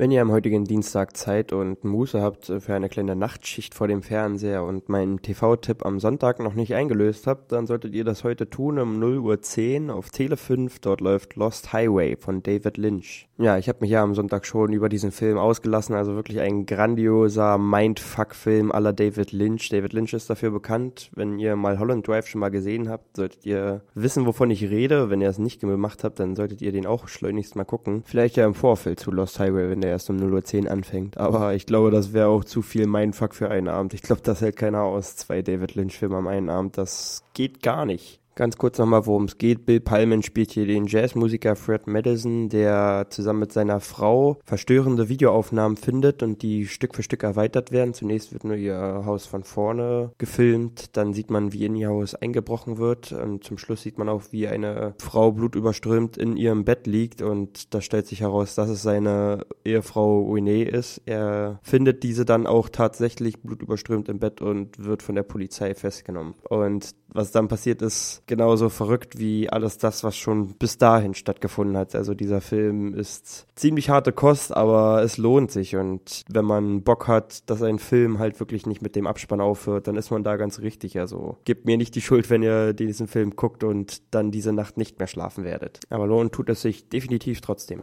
Wenn ihr am heutigen Dienstag Zeit und Muße habt für eine kleine Nachtschicht vor dem Fernseher und meinen TV-Tipp am Sonntag noch nicht eingelöst habt, dann solltet ihr das heute tun um 0 Uhr 10 auf Tele 5. Dort läuft Lost Highway von David Lynch. Ja, ich habe mich ja am Sonntag schon über diesen Film ausgelassen, also wirklich ein grandioser Mindfuck-Film aller David Lynch. David Lynch ist dafür bekannt. Wenn ihr mal Holland Drive schon mal gesehen habt, solltet ihr wissen, wovon ich rede. Wenn ihr es nicht gemacht habt, dann solltet ihr den auch schleunigst mal gucken. Vielleicht ja im Vorfeld zu Lost Highway, wenn der erst um 0.10 Uhr anfängt. Aber ich glaube, das wäre auch zu viel Mindfuck für einen Abend. Ich glaube, das hält keiner aus. Zwei David Lynch-Filme am einen Abend, das geht gar nicht. Ganz kurz nochmal, worum es geht. Bill Pullman spielt hier den Jazzmusiker Fred Madison, der zusammen mit seiner Frau verstörende Videoaufnahmen findet und die Stück für Stück erweitert werden. Zunächst wird nur ihr Haus von vorne gefilmt, dann sieht man, wie in ihr Haus eingebrochen wird und zum Schluss sieht man auch, wie eine Frau blutüberströmt in ihrem Bett liegt und da stellt sich heraus, dass es seine Ehefrau Winnie ist. Er findet diese dann auch tatsächlich blutüberströmt im Bett und wird von der Polizei festgenommen. Und was dann passiert ist, genauso verrückt wie alles das, was schon bis dahin stattgefunden hat. Also dieser Film ist ziemlich harte Kost, aber es lohnt sich. Und wenn man Bock hat, dass ein Film halt wirklich nicht mit dem Abspann aufhört, dann ist man da ganz richtig. Also gebt mir nicht die Schuld, wenn ihr diesen Film guckt und dann diese Nacht nicht mehr schlafen werdet. Aber lohnt tut es sich definitiv trotzdem.